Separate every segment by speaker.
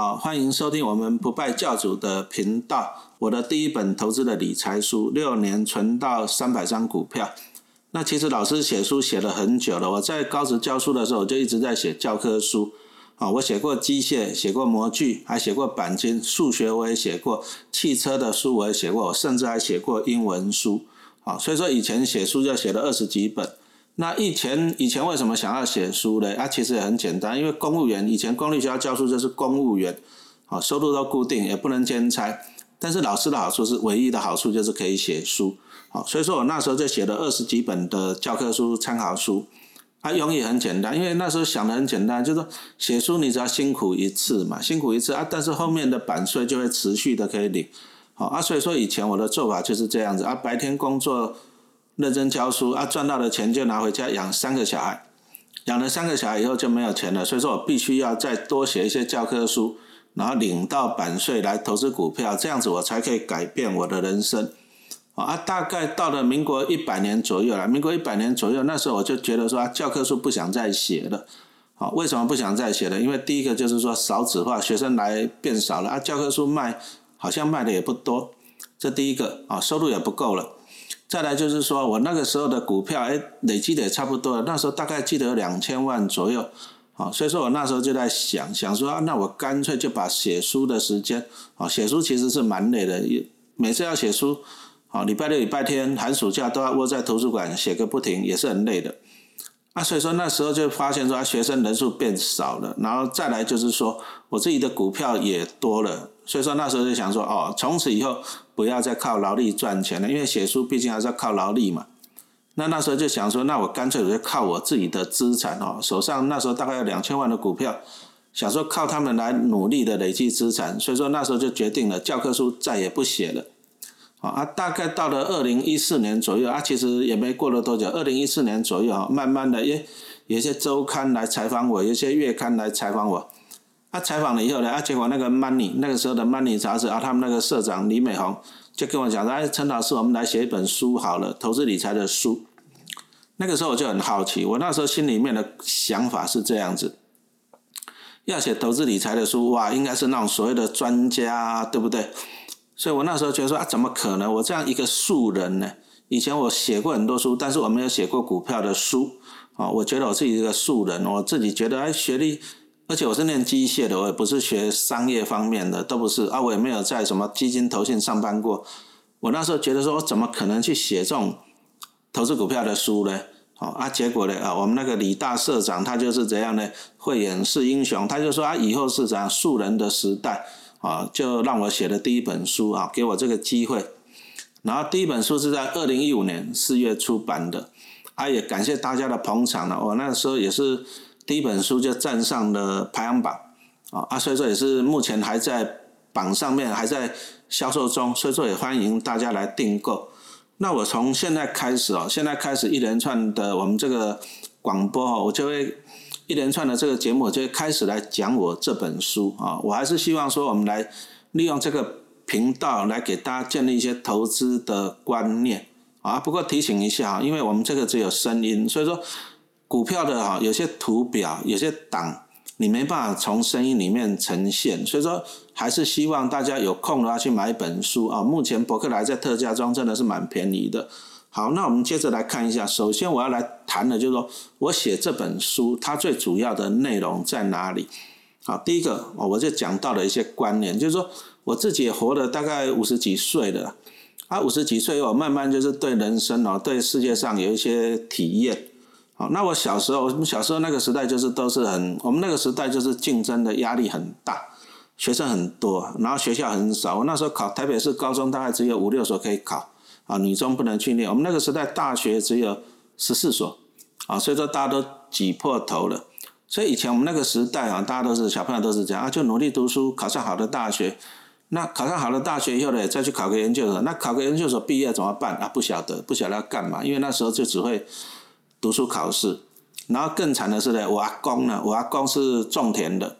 Speaker 1: 好，欢迎收听我们不败教主的频道。我的第一本投资的理财书，六年存到三百张股票。那其实老师写书写了很久了。我在高职教书的时候，我就一直在写教科书。啊，我写过机械，写过模具，还写过钣金。数学我也写过，汽车的书我也写过，我甚至还写过英文书。啊，所以说以前写书就写了二十几本。那以前以前为什么想要写书呢？啊，其实也很简单，因为公务员以前公立学校教书就是公务员，啊，收入都固定，也不能兼差。但是老师的好处是，唯一的好处就是可以写书，好，所以说我那时候就写了二十几本的教科书、参考书。啊，用意很简单，因为那时候想的很简单，就是说写书你只要辛苦一次嘛，辛苦一次啊，但是后面的版税就会持续的可以领，好啊，所以说以前我的做法就是这样子啊，白天工作。认真教书啊，赚到的钱就拿回家养三个小孩，养了三个小孩以后就没有钱了，所以说我必须要再多写一些教科书，然后领到版税来投资股票，这样子我才可以改变我的人生。啊，大概到了民国一百年左右了，民国一百年左右，那时候我就觉得说教科书不想再写了。好，为什么不想再写了？因为第一个就是说少子化，学生来变少了啊，教科书卖好像卖的也不多，这第一个啊，收入也不够了。再来就是说，我那个时候的股票，哎，累积的也差不多了。那时候大概记得有两千万左右，好，所以说我那时候就在想，想说，那我干脆就把写书的时间，啊，写书其实是蛮累的，每次要写书，啊，礼拜六、礼拜天、寒暑假都要窝在图书馆写个不停，也是很累的。所以说那时候就发现说，学生人数变少了，然后再来就是说，我自己的股票也多了，所以说那时候就想说，哦，从此以后不要再靠劳力赚钱了，因为写书毕竟还是要靠劳力嘛。那那时候就想说，那我干脆我就靠我自己的资产哦，手上那时候大概有两千万的股票，想说靠他们来努力的累积资产，所以说那时候就决定了教科书再也不写了。啊，大概到了二零一四年左右啊，其实也没过了多久。二零一四年左右啊，慢慢的，也，有些周刊来采访我，有些月刊来采访我。啊，采访了以后呢，啊，结果那个 Money 那个时候的 Money 杂志啊，他们那个社长李美红就跟我讲说：“哎，陈老师，我们来写一本书好了，投资理财的书。”那个时候我就很好奇，我那时候心里面的想法是这样子：要写投资理财的书，哇，应该是那种所谓的专家，对不对？所以我那时候觉得说啊，怎么可能？我这样一个素人呢？以前我写过很多书，但是我没有写过股票的书啊。我觉得我自己一个素人，我自己觉得哎，学历，而且我是念机械的，我也不是学商业方面的，都不是啊。我也没有在什么基金投信上班过。我那时候觉得说，我怎么可能去写这种投资股票的书呢？好啊，结果呢啊，我们那个李大社长他就是怎样呢？慧眼识英雄，他就说啊，以后是怎样素人的时代。啊，就让我写的第一本书啊，给我这个机会。然后第一本书是在二零一五年四月出版的，啊，也感谢大家的捧场了。我那时候也是第一本书就站上了排行榜，啊啊，所以说也是目前还在榜上面，还在销售中，所以说也欢迎大家来订购。那我从现在开始哦，现在开始一连串的我们这个广播哦，我就会。一连串的这个节目就开始来讲我这本书啊，我还是希望说我们来利用这个频道来给大家建立一些投资的观念啊。不过提醒一下啊，因为我们这个只有声音，所以说股票的哈有些图表、有些档你没办法从声音里面呈现，所以说还是希望大家有空的话去买一本书啊。目前博客来在特价中真的是蛮便宜的。好，那我们接着来看一下。首先我要来谈的，就是说我写这本书，它最主要的内容在哪里？好，第一个，我就讲到了一些观念，就是说我自己活了大概五十几岁了，啊，五十几岁我慢慢就是对人生哦，对世界上有一些体验。好，那我小时候，我们小时候那个时代就是都是很，我们那个时代就是竞争的压力很大，学生很多，然后学校很少。我那时候考台北市高中，大概只有五六所可以考。啊，女中不能去念。我们那个时代大学只有十四所，啊，所以说大家都挤破头了。所以以前我们那个时代啊，大家都是小朋友都是这样啊，就努力读书，考上好的大学。那考上好的大学以后呢，再去考个研究所。那考个研究所毕业怎么办啊？不晓得，不晓得要干嘛。因为那时候就只会读书考试。然后更惨的是呢，我阿公呢，我阿公是种田的，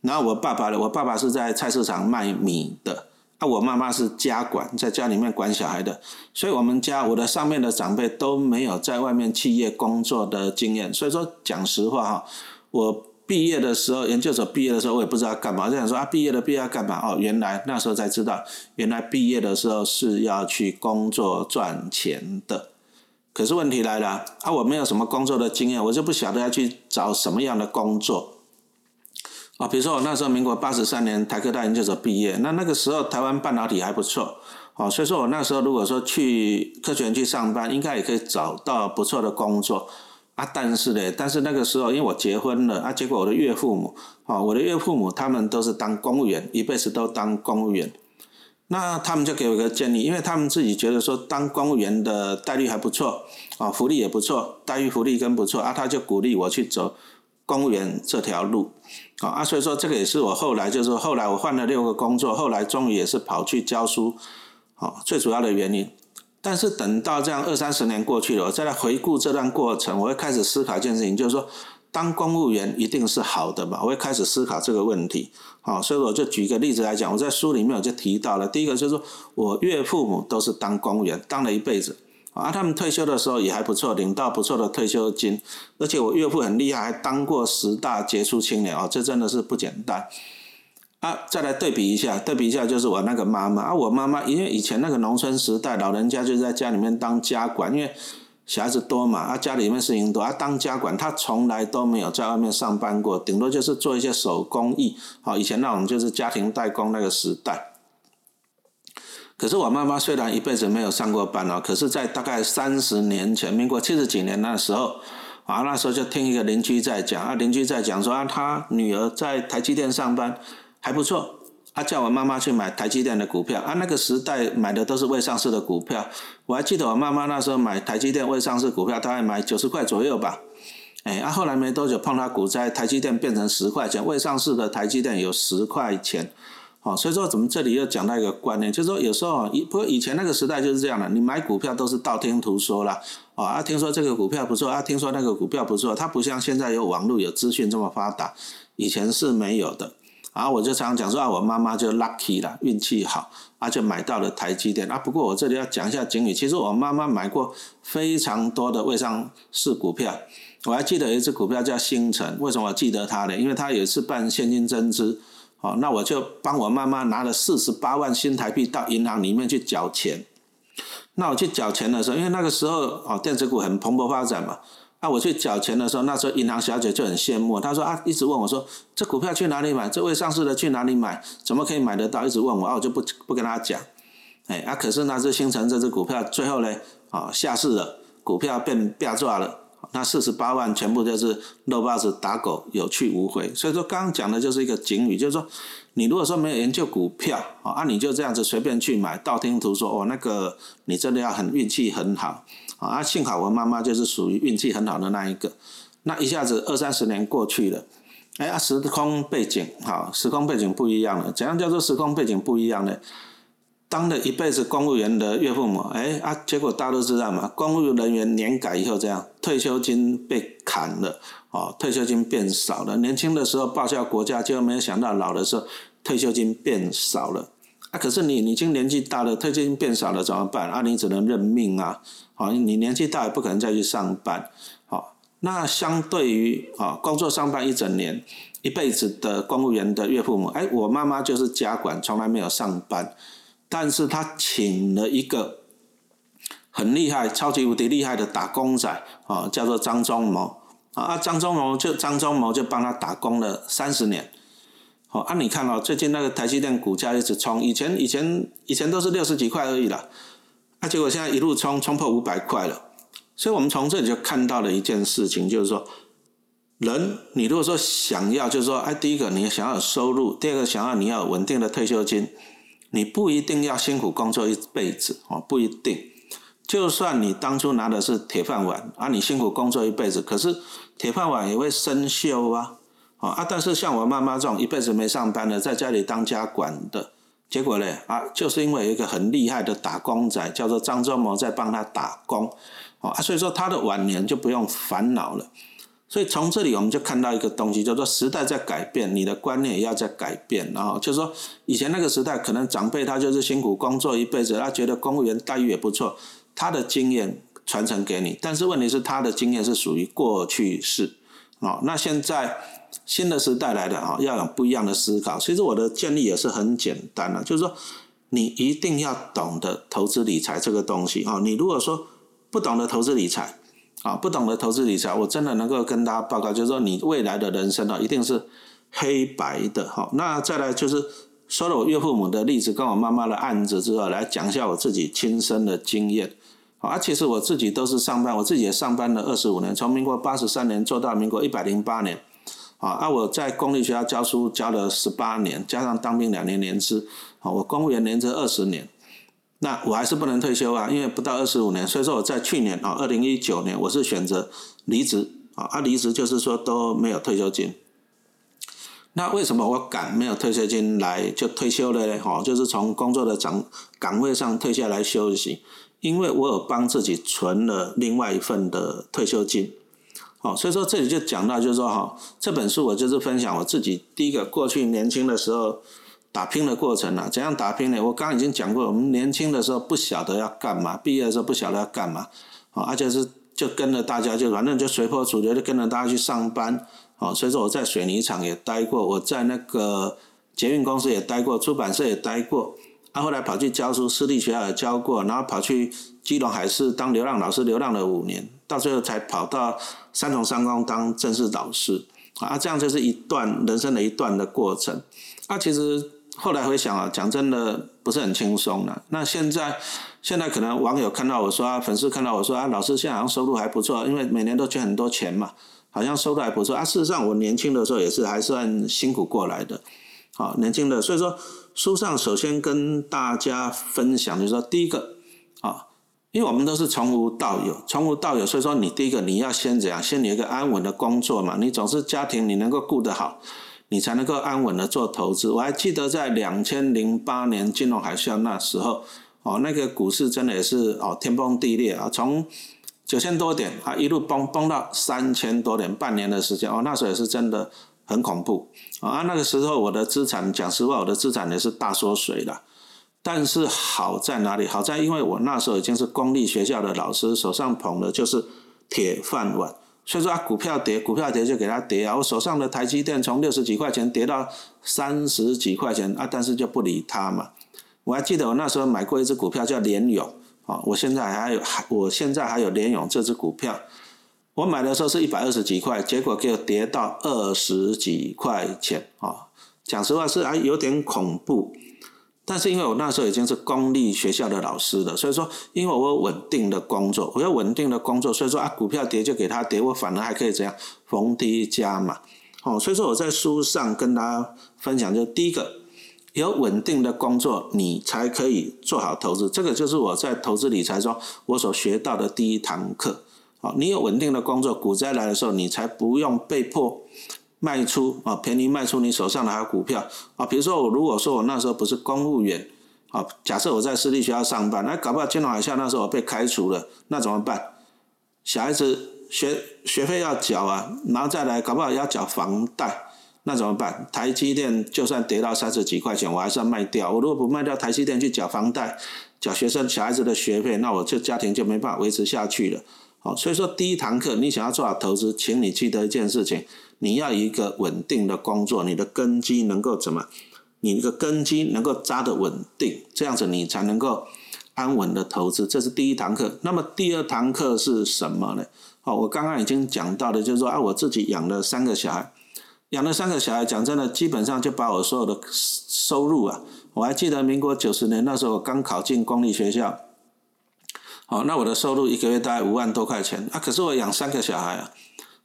Speaker 1: 然后我爸爸呢，我爸爸是在菜市场卖米的。那我妈妈是家管，在家里面管小孩的，所以我们家我的上面的长辈都没有在外面企业工作的经验，所以说讲实话哈，我毕业的时候，研究所毕业的时候，我也不知道干嘛，就想说啊，毕业了毕业要干嘛？哦，原来那时候才知道，原来毕业的时候是要去工作赚钱的。可是问题来了，啊，我没有什么工作的经验，我就不晓得要去找什么样的工作。啊，比如说我那时候民国八十三年台科大研究所毕业，那那个时候台湾半导体还不错，哦，所以说我那时候如果说去科学园去上班，应该也可以找到不错的工作。啊，但是呢，但是那个时候因为我结婚了，啊，结果我的岳父母，哦，我的岳父母他们都是当公务员，一辈子都当公务员，那他们就给我一个建议，因为他们自己觉得说当公务员的待遇还不错，啊，福利也不错，待遇福利更不错，啊，他就鼓励我去走。公务员这条路，啊啊，所以说这个也是我后来就是后来我换了六个工作，后来终于也是跑去教书，好，最主要的原因。但是等到这样二三十年过去了，我再来回顾这段过程，我会开始思考一件事情，就是说当公务员一定是好的嘛？我会开始思考这个问题，好，所以我就举一个例子来讲，我在书里面我就提到了，第一个就是说我岳父母都是当公务员，当了一辈子。啊，他们退休的时候也还不错，领到不错的退休金，而且我岳父很厉害，还当过十大杰出青年哦，这真的是不简单。啊，再来对比一下，对比一下就是我那个妈妈啊，我妈妈因为以前那个农村时代，老人家就在家里面当家管，因为小孩子多嘛，啊家里面事情多，啊当家管，他从来都没有在外面上班过，顶多就是做一些手工艺，好，以前那种就是家庭代工那个时代。可是我妈妈虽然一辈子没有上过班哦，可是，在大概三十年前，民国七十几年那时候，啊，那时候就听一个邻居在讲，啊，邻居在讲说啊，他女儿在台积电上班还不错，啊叫我妈妈去买台积电的股票，啊，那个时代买的都是未上市的股票，我还记得我妈妈那时候买台积电未上市股票，大概买九十块左右吧，哎，啊，后来没多久碰到股灾，台积电变成十块钱，未上市的台积电有十块钱。好，所以说怎么这里又讲到一个观念，就是说有时候以不过以前那个时代就是这样的，你买股票都是道听途说啦，啊，听说这个股票不错，啊，听说那个股票不错，它不像现在有网络有资讯这么发达，以前是没有的。啊，我就常常讲说啊，我妈妈就 lucky 了，运气好，啊，就买到了台积电。啊，不过我这里要讲一下警语，其实我妈妈买过非常多的未上市股票，我还记得有一只股票叫星辰，为什么我记得它呢？因为它有一次办现金增资。哦，那我就帮我妈妈拿了四十八万新台币到银行里面去缴钱。那我去缴钱的时候，因为那个时候哦，电子股很蓬勃发展嘛。那我去缴钱的时候，那时候银行小姐就很羡慕，她说啊，一直问我说，这股票去哪里买？这未上市的去哪里买？怎么可以买得到？一直问我，啊，我就不不跟她讲。哎，啊，可是那只星辰这只股票最后呢，啊，下市了，股票变变抓了。那四十八万全部就是肉包子打狗，有去无回。所以说，刚刚讲的就是一个警语，就是说，你如果说没有研究股票啊，你就这样子随便去买，道听途说哦，那个你真的要很运气很好啊。幸好我妈妈就是属于运气很好的那一个。那一下子二三十年过去了，哎呀，时空背景好，时空背景不一样了。怎样叫做时空背景不一样呢？当了一辈子公务员的岳父母，哎啊，结果大家都知道嘛，公务人员年改以后这样，退休金被砍了，哦，退休金变少了。年轻的时候报效国家，结果没有想到老的时候退休金变少了。啊，可是你你已经年纪大了，退休金变少了怎么办？啊，你只能认命啊。好，你年纪大也不可能再去上班。好，那相对于啊，工作上班一整年，一辈子的公务员的岳父母，哎，我妈妈就是家管，从来没有上班。但是他请了一个很厉害、超级无敌厉害的打工仔啊，叫做张忠谋啊。张忠谋就张忠谋就帮他打工了三十年。好，啊，你看哦，最近那个台积电股价一直冲，以前以前以前都是六十几块而已了，啊，结果现在一路冲冲破五百块了。所以我们从这里就看到了一件事情，就是说，人你如果说想要，就是说，哎，第一个你想要有收入，第二个想要你要稳定的退休金。你不一定要辛苦工作一辈子哦，不一定。就算你当初拿的是铁饭碗啊，你辛苦工作一辈子，可是铁饭碗也会生锈啊，啊！但是像我妈妈这种一辈子没上班的，在家里当家管的，结果呢啊，就是因为有一个很厉害的打工仔，叫做张忠谋在帮他打工，啊，所以说他的晚年就不用烦恼了。所以从这里我们就看到一个东西，叫做时代在改变，你的观念也要在改变。然后就是说，以前那个时代，可能长辈他就是辛苦工作一辈子，他觉得公务员待遇也不错，他的经验传承给你。但是问题是，他的经验是属于过去式，哦，那现在新的时代来的啊，要有不一样的思考。其实我的建议也是很简单的，就是说你一定要懂得投资理财这个东西啊。你如果说不懂得投资理财啊，不懂得投资理财，我真的能够跟大家报告，就是说你未来的人生啊，一定是黑白的哈。那再来就是说了我岳父母的例子，跟我妈妈的案子之后，来讲一下我自己亲身的经验。啊，其实我自己都是上班，我自己也上班了二十五年，从民国八十三年做到民国一百零八年。啊，啊，我在公立学校教书教了十八年，加上当兵两年年资，啊，我公务员年资二十年。那我还是不能退休啊，因为不到二十五年，所以说我在去年啊，二零一九年我是选择离职啊，啊，离职就是说都没有退休金。那为什么我敢没有退休金来就退休了呢？哈，就是从工作的岗岗位上退下来休息。因为我有帮自己存了另外一份的退休金，好，所以说这里就讲到，就是说哈，这本书我就是分享我自己第一个过去年轻的时候打拼的过程啊，怎样打拼呢？我刚刚已经讲过，我们年轻的时候不晓得要干嘛，毕业的时候不晓得要干嘛，啊，而且是就跟着大家就反正就随波逐流，就跟着大家去上班，啊，所以说我在水泥厂也待过，我在那个捷运公司也待过，出版社也待过。他后来跑去教书，私立学校也教过，然后跑去基隆海事当流浪老师，流浪了五年，到最后才跑到三重三公当正式导师。啊，这样就是一段人生的一段的过程。啊，其实后来回想啊，讲真的不是很轻松的。那现在现在可能网友看到我说啊，粉丝看到我说啊，老师现在好像收入还不错，因为每年都捐很多钱嘛，好像收入还不错。啊，事实上我年轻的时候也是还算辛苦过来的。好，年轻的，所以说。书上首先跟大家分享，就是说，第一个啊，因为我们都是从无到有，从无到有，所以说你第一个你要先怎样，先有一个安稳的工作嘛，你总是家庭你能够顾得好，你才能够安稳的做投资。我还记得在两千零八年金融海啸那时候，哦，那个股市真的也是哦天崩地裂啊，从九千多点啊一路崩崩到三千多点，半年的时间哦，那时候也是真的。很恐怖啊！那个时候我的资产，讲实话，我的资产也是大缩水了。但是好在哪里？好在因为我那时候已经是公立学校的老师，手上捧的就是铁饭碗。所以说啊，股票跌，股票跌就给他跌啊。我手上的台积电从六十几块钱跌到三十几块钱啊，但是就不理他嘛。我还记得我那时候买过一只股票叫联勇啊，我现在还有还，我现在还有联勇这只股票。我买的时候是一百二十几块，结果给我跌到二十几块钱啊！讲实话是还有点恐怖，但是因为我那时候已经是公立学校的老师了，所以说因为我有稳定的工作，我有稳定的工作，所以说啊股票跌就给它跌，我反而还可以怎样逢低加嘛。哦，所以说我在书上跟大家分享，就第一个有稳定的工作，你才可以做好投资，这个就是我在投资理财中我所学到的第一堂课。好，你有稳定的工作，股灾来的时候，你才不用被迫卖出啊，便宜卖出你手上的还股票啊。比如说我如果说我那时候不是公务员啊，假设我在私立学校上班，那搞不好金融海啸那时候我被开除了，那怎么办？小孩子学学费要缴啊，然后再来搞不好要缴房贷，那怎么办？台积电就算跌到三十几块钱，我还是要卖掉。我如果不卖掉台积电去缴房贷、缴学生小孩子的学费，那我这家庭就没办法维持下去了。好，所以说第一堂课，你想要做好投资，请你记得一件事情，你要一个稳定的工作，你的根基能够怎么？你的根基能够扎得稳定，这样子你才能够安稳的投资，这是第一堂课。那么第二堂课是什么呢？好，我刚刚已经讲到的，就是说啊，我自己养了三个小孩，养了三个小孩，讲真的，基本上就把我所有的收入啊，我还记得民国九十年那时候，我刚考进公立学校。哦，那我的收入一个月大概五万多块钱啊，可是我养三个小孩啊，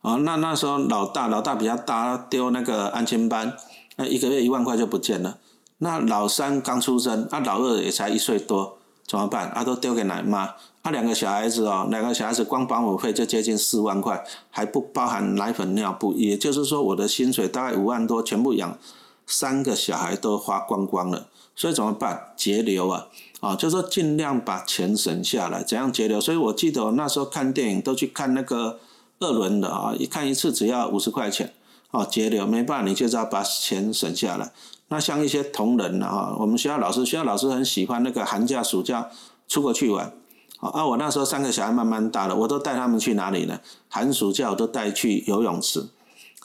Speaker 1: 哦，那那时候老大老大比较大，丢那个安亲班，那一个月一万块就不见了。那老三刚出生，啊，老二也才一岁多，怎么办？啊，都丢给奶妈。啊，两个小孩子哦，两个小孩子光保姆费就接近四万块，还不包含奶粉尿布。也就是说，我的薪水大概五万多，全部养三个小孩都花光光了。所以怎么办？节流啊！啊，就说尽量把钱省下来，怎样节流？所以我记得我那时候看电影都去看那个二轮的啊，一看一次只要五十块钱，啊，节流没办法，你就是要把钱省下来。那像一些同仁啊，我们学校老师，学校老师很喜欢那个寒假暑假出国去玩，啊，我那时候三个小孩慢慢大了，我都带他们去哪里呢？寒暑假我都带去游泳池，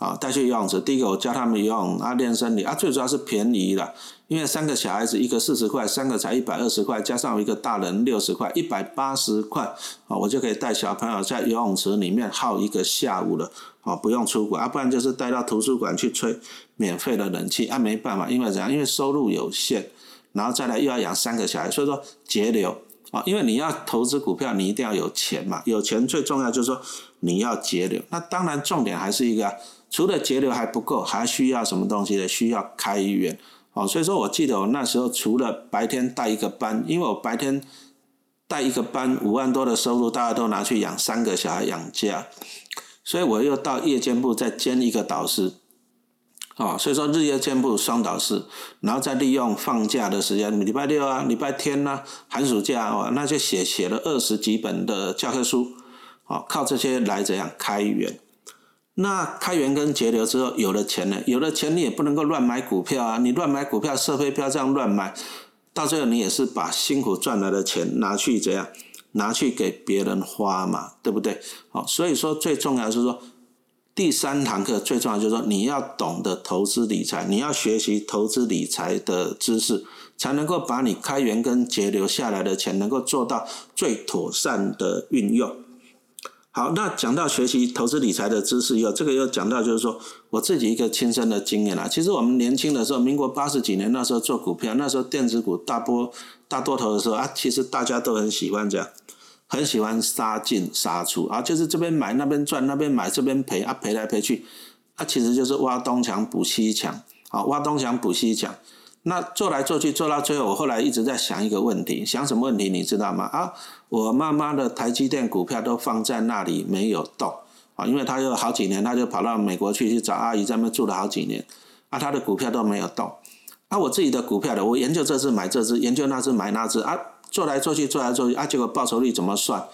Speaker 1: 啊，带去游泳池。第一个我教他们游泳啊，练身体啊，最主要是便宜了，因为三个小孩子一个四十块，三个才一百二十块，加上一个大人六十块，一百八十块啊，我就可以带小朋友在游泳池里面耗一个下午了，啊，不用出国啊，不然就是带到图书馆去吹免费的冷气啊，没办法，因为怎样？因为收入有限，然后再来又要养三个小孩，所以说节流啊，因为你要投资股票，你一定要有钱嘛，有钱最重要就是说你要节流，那当然重点还是一个。除了节流还不够，还需要什么东西呢？需要开源，哦，所以说我记得我那时候除了白天带一个班，因为我白天带一个班五万多的收入，大家都拿去养三个小孩养家，所以我又到夜间部再兼一个导师，哦，所以说日夜兼部双导师，然后再利用放假的时间，礼拜六啊、礼拜天呐、寒暑假哦，那就写写了二十几本的教科书，哦，靠这些来怎样开源。那开源跟节流之后，有了钱了，有了钱你也不能够乱买股票啊！你乱买股票、设飞票这样乱买，到最后你也是把辛苦赚来的钱拿去怎样？拿去给别人花嘛，对不对？好，所以说最重要是说，第三堂课最重要就是说，你要懂得投资理财，你要学习投资理财的知识，才能够把你开源跟节流下来的钱，能够做到最妥善的运用。好，那讲到学习投资理财的知识以后，这个又讲到就是说我自己一个亲身的经验啦。其实我们年轻的时候，民国八十几年那时候做股票，那时候电子股大波大多头的时候啊，其实大家都很喜欢这样，很喜欢杀进杀出啊，就是这边买那边赚，那边买这边赔啊，赔来赔去啊，其实就是挖东墙补西墙啊，挖东墙补西墙。那做来做去做到最后，我后来一直在想一个问题，想什么问题你知道吗？啊，我妈妈的台积电股票都放在那里没有动啊，因为她有好几年，她就跑到美国去去找阿姨在那住了好几年，啊，她的股票都没有动，啊，我自己的股票的，我研究这只买这只，研究那只买那只，啊，做来做去做来做去，啊，结果报酬率怎么算？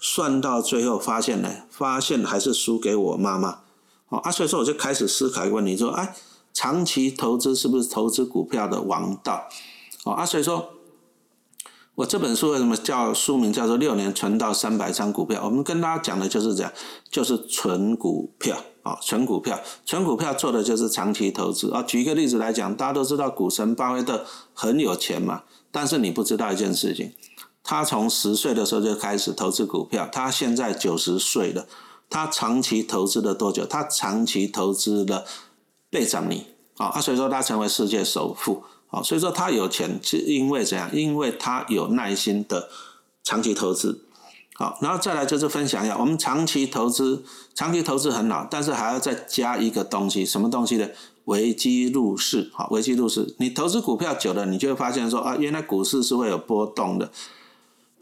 Speaker 1: 算到最后发现呢，发现还是输给我妈妈，哦，啊，所以说我就开始思考一个问题，说，哎。长期投资是不是投资股票的王道？哦啊，所以说，我这本书为什么叫书名叫做《六年存到三百张股票》？我们跟大家讲的就是这样，就是纯股票啊，纯股票，纯股票做的就是长期投资啊。举一个例子来讲，大家都知道股神巴菲特很有钱嘛，但是你不知道一件事情，他从十岁的时候就开始投资股票，他现在九十岁了，他长期投资了多久？他长期投资了。倍涨你啊，啊，所以说他成为世界首富啊，所以说他有钱是因为怎样？因为他有耐心的长期投资，好，然后再来就是分享一下，我们长期投资，长期投资很好，但是还要再加一个东西，什么东西呢？危机入市，好，危机入市，你投资股票久了，你就会发现说啊，原来股市是会有波动的，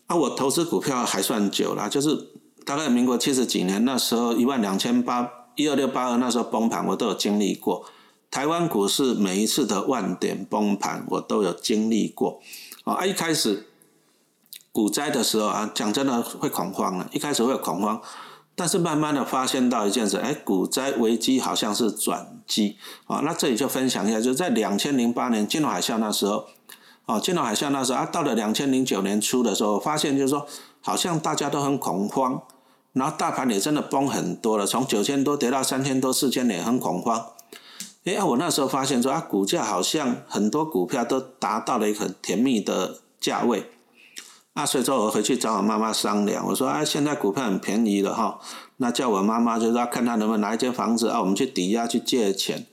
Speaker 1: 啊，我投资股票还算久了，就是大概民国七十几年那时候一万两千八。一二六八二那时候崩盘，我都有经历过。台湾股市每一次的万点崩盘，我都有经历过。啊，一开始股灾的时候啊，讲真的会恐慌了，一开始会恐慌，但是慢慢的发现到一件事，哎，股灾危机好像是转机。啊，那这里就分享一下，就是在两千零八年金融海啸那时候，啊，金融海啸那时候啊，到了两千零九年初的时候，发现就是说，好像大家都很恐慌。然后大盘也真的崩很多了，从九千多跌到三千多、四千点，很恐慌。哎，我那时候发现说啊，股价好像很多股票都达到了一个很甜蜜的价位。啊，所以说我回去找我妈妈商量，我说啊，现在股票很便宜了哈，那叫我妈妈就是要看她能不能拿一间房子啊，我们去抵押去借钱。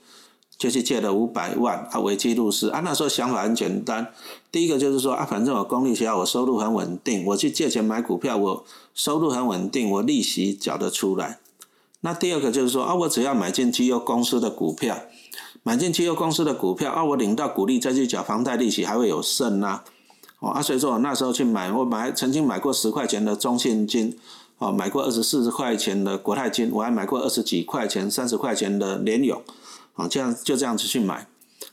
Speaker 1: 就去借了五百万啊，为记录师啊。那时候想法很简单，第一个就是说啊，反正我公立学校，我收入很稳定，我去借钱买股票，我收入很稳定，我利息缴得出来。那第二个就是说啊，我只要买进绩优公司的股票，买进绩优公司的股票啊，我领到股利再去缴房贷利息，还会有剩呐。哦啊，所以说我那时候去买，我买曾经买过十块钱的中信金，哦，买过二十四十块钱的国泰金，我还买过二十几块钱、三十块钱的联永。啊，这样就这样子去买。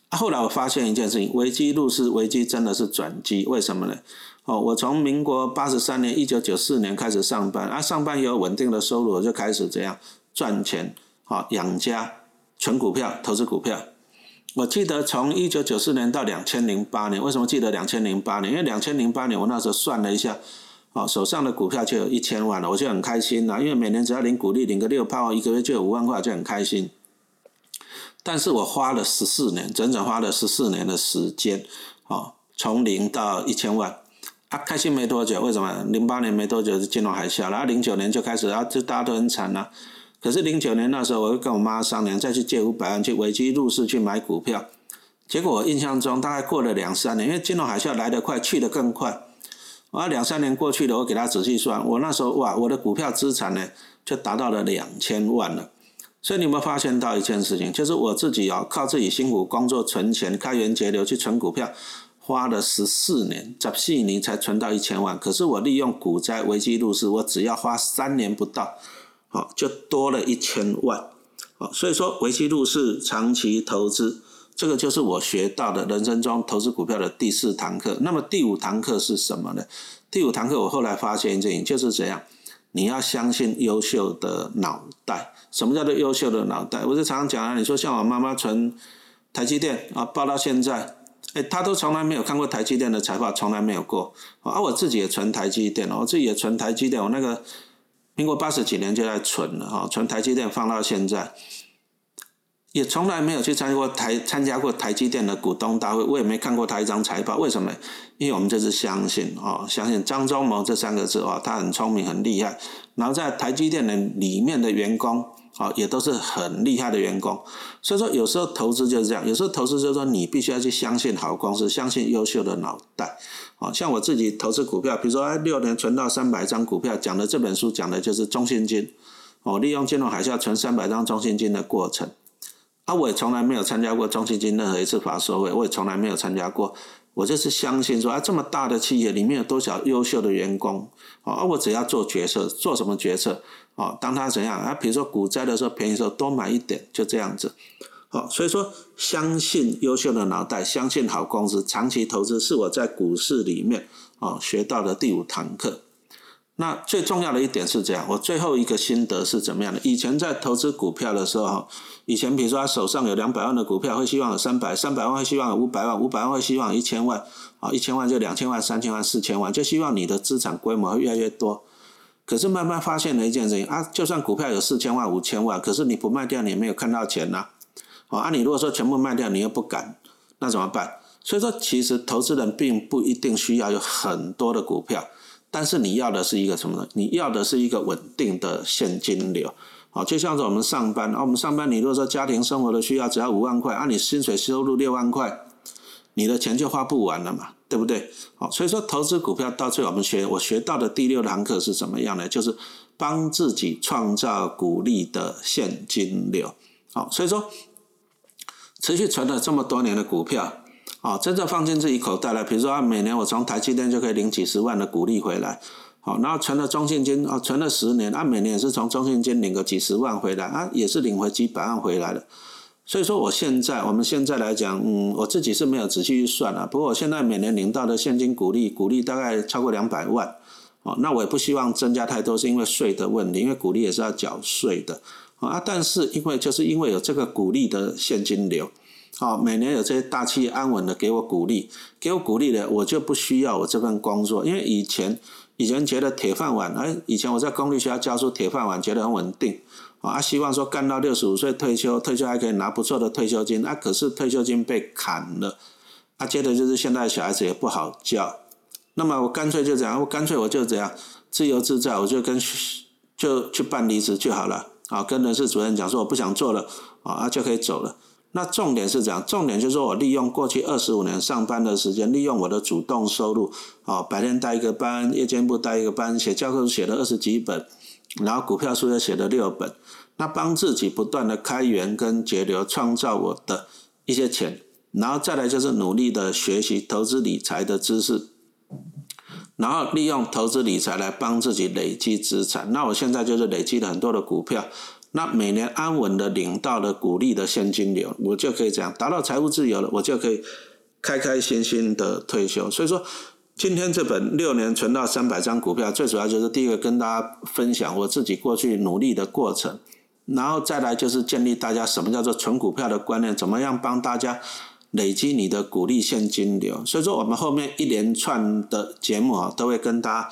Speaker 1: 后来我发现一件事情，危机入市，危机真的是转机。为什么呢？哦，我从民国八十三年，一九九四年开始上班，啊，上班有稳定的收入，我就开始这样赚钱，好养家，存股票，投资股票。我记得从一九九四年到两千零八年，为什么记得两千零八年？因为两千零八年我那时候算了一下，哦，手上的股票就有一千万了，我就很开心了。因为每年只要领股利，领个六趴，一个月就有五万块，就很开心。但是我花了十四年，整整花了十四年的时间，哦，从零到一千万。啊，开心没多久，为什么？零八年没多久是金融海啸，然后零九年就开始，啊，就大家都很惨了。可是零九年那时候，我就跟我妈商量，再去借五百万去危机入市去买股票。结果我印象中，大概过了两三年，因为金融海啸来得快，去得更快。啊，两三年过去了，我给他仔细算，我那时候哇，我的股票资产呢就达到了两千万了。所以你有没有发现到一件事情，就是我自己啊，靠自己辛苦工作存钱，开源节流去存股票，花了十四年，十四年才存到一千万。可是我利用股灾危机入市，我只要花三年不到，好就多了一千万。好，所以说危机入市，长期投资。这个就是我学到的人生中投资股票的第四堂课。那么第五堂课是什么呢？第五堂课我后来发现一件事情，就是这样：你要相信优秀的脑袋。什么叫做优秀的脑袋？我就常常讲啊，你说像我妈妈存台积电啊，报到现在，哎，她都从来没有看过台积电的财报，从来没有过。啊，我自己也存台积电，我自己也存台积电，我那个民国八十几年就在存了哈，存台积电放到现在。也从来没有去参加过台参加过台积电的股东大会，我也没看过他一张财报。为什么？因为我们就是相信哦，相信张忠谋这三个字哦，他很聪明很厉害。然后在台积电的里面的员工哦，也都是很厉害的员工。所以说有时候投资就是这样，有时候投资就是说你必须要去相信好公司，相信优秀的脑袋。哦，像我自己投资股票，比如说六年存到三百张股票，讲的这本书讲的就是中信金哦，利用金融海啸存三百张中信金的过程。啊，我也从来没有参加过中信金任何一次法说会，我也从来没有参加过。我就是相信说，啊，这么大的企业里面有多少优秀的员工，啊，我只要做决策，做什么决策，啊，当他怎样，啊，比如说股灾的时候便宜时候多买一点，就这样子。好，所以说相信优秀的脑袋，相信好公司，长期投资是我在股市里面啊学到的第五堂课。那最重要的一点是这样，我最后一个心得是怎么样的？以前在投资股票的时候，以前比如说他手上有两百万的股票，会希望有三百，三百万会希望有五百万，五百万会希望一千万，啊，一千万就两千万、三千万、四千万，就希望你的资产规模会越来越多。可是慢慢发现了一件事情啊，就算股票有四千万、五千万，可是你不卖掉，你没有看到钱呐。啊，你如果说全部卖掉，你又不敢，那怎么办？所以说，其实投资人并不一定需要有很多的股票。但是你要的是一个什么呢？你要的是一个稳定的现金流，好，就像是我们上班，啊，我们上班，你如果说家庭生活的需要只要五万块，啊，你薪水收入六万块，你的钱就花不完了嘛，对不对？好，所以说投资股票到最后我们学，我学到的第六堂课是怎么样呢？就是帮自己创造股利的现金流，好，所以说持续存了这么多年的股票。好，真正放进自己口袋了。比如说，每年我从台积电就可以领几十万的股利回来。好，然后存了中信金，啊，存了十年，啊，每年也是从中信金领个几十万回来，啊，也是领回几百万回来的。所以说，我现在，我们现在来讲，嗯，我自己是没有仔细去算了。不过，我现在每年领到的现金股利，股利大概超过两百万。哦，那我也不希望增加太多，是因为税的问题，因为股利也是要缴税的。啊，但是因为就是因为有这个股利的现金流。好，每年有这些大企业安稳的给我鼓励，给我鼓励的，我就不需要我这份工作，因为以前以前觉得铁饭碗，哎，以前我在公立学校教书，铁饭碗觉得很稳定，啊，希望说干到六十五岁退休，退休还可以拿不错的退休金，啊，可是退休金被砍了，啊，接着就是现在小孩子也不好教，那么我干脆就这样，我干脆我就这样自由自在，我就跟就去办离职就好了，啊，跟人事主任讲说我不想做了，啊，就可以走了。那重点是这样，重点就是我利用过去二十五年上班的时间，利用我的主动收入，啊，白天带一个班，夜间部带一个班，写教科书写了二十几本，然后股票书也写了六本，那帮自己不断的开源跟节流，创造我的一些钱，然后再来就是努力的学习投资理财的知识，然后利用投资理财来帮自己累积资产。那我现在就是累积了很多的股票。那每年安稳的领到了股利的现金流，我就可以这样达到财务自由了，我就可以开开心心的退休。所以说，今天这本六年存到三百张股票，最主要就是第一个跟大家分享我自己过去努力的过程，然后再来就是建立大家什么叫做存股票的观念，怎么样帮大家累积你的股利现金流。所以说，我们后面一连串的节目啊，都会跟大家。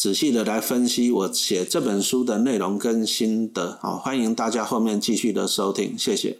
Speaker 1: 仔细的来分析我写这本书的内容跟心得，好，欢迎大家后面继续的收听，谢谢。